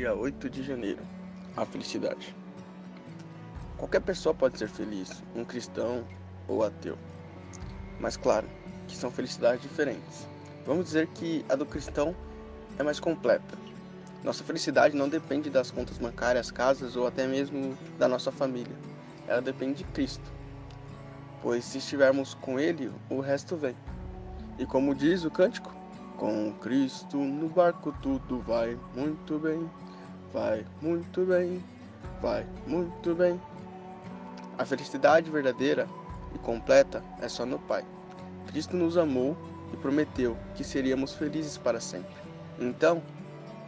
Dia 8 de janeiro. A felicidade. Qualquer pessoa pode ser feliz, um cristão ou ateu. Mas claro, que são felicidades diferentes. Vamos dizer que a do cristão é mais completa. Nossa felicidade não depende das contas bancárias, casas ou até mesmo da nossa família. Ela depende de Cristo. Pois se estivermos com Ele, o resto vem. E como diz o cântico, com Cristo no barco tudo vai muito bem, vai muito bem, vai muito bem. A felicidade verdadeira e completa é só no Pai. Cristo nos amou e prometeu que seríamos felizes para sempre. Então,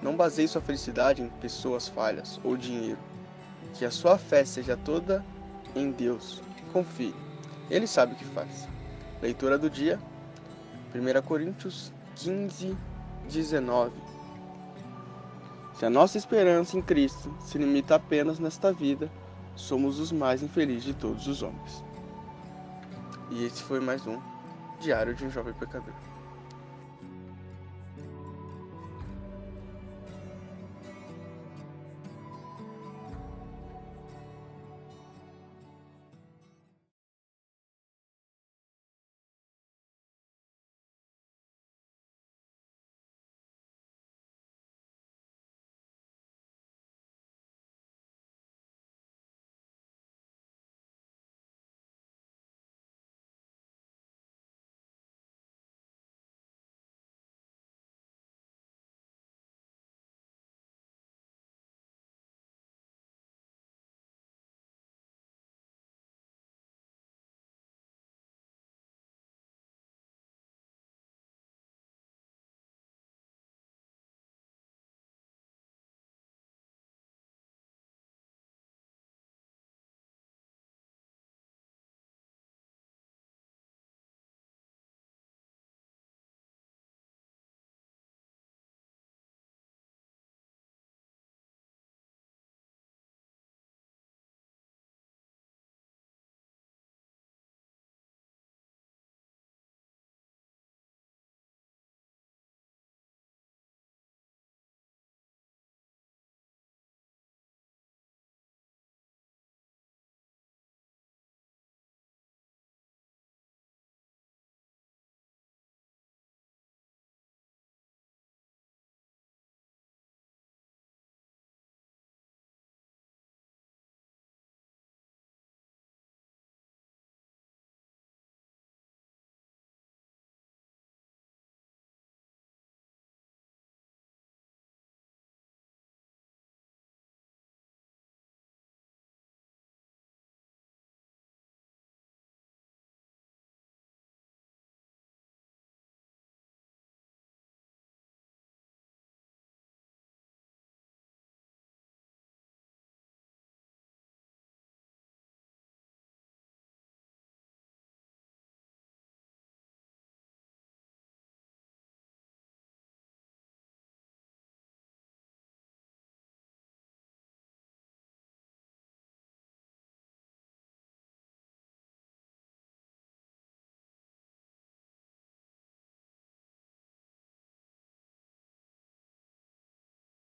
não baseie sua felicidade em pessoas falhas ou dinheiro. Que a sua fé seja toda em Deus. Confie, Ele sabe o que faz. Leitura do dia, 1 Coríntios 15, 19. Se a nossa esperança em Cristo se limita apenas nesta vida, somos os mais infelizes de todos os homens. E esse foi mais um Diário de um Jovem Pecador.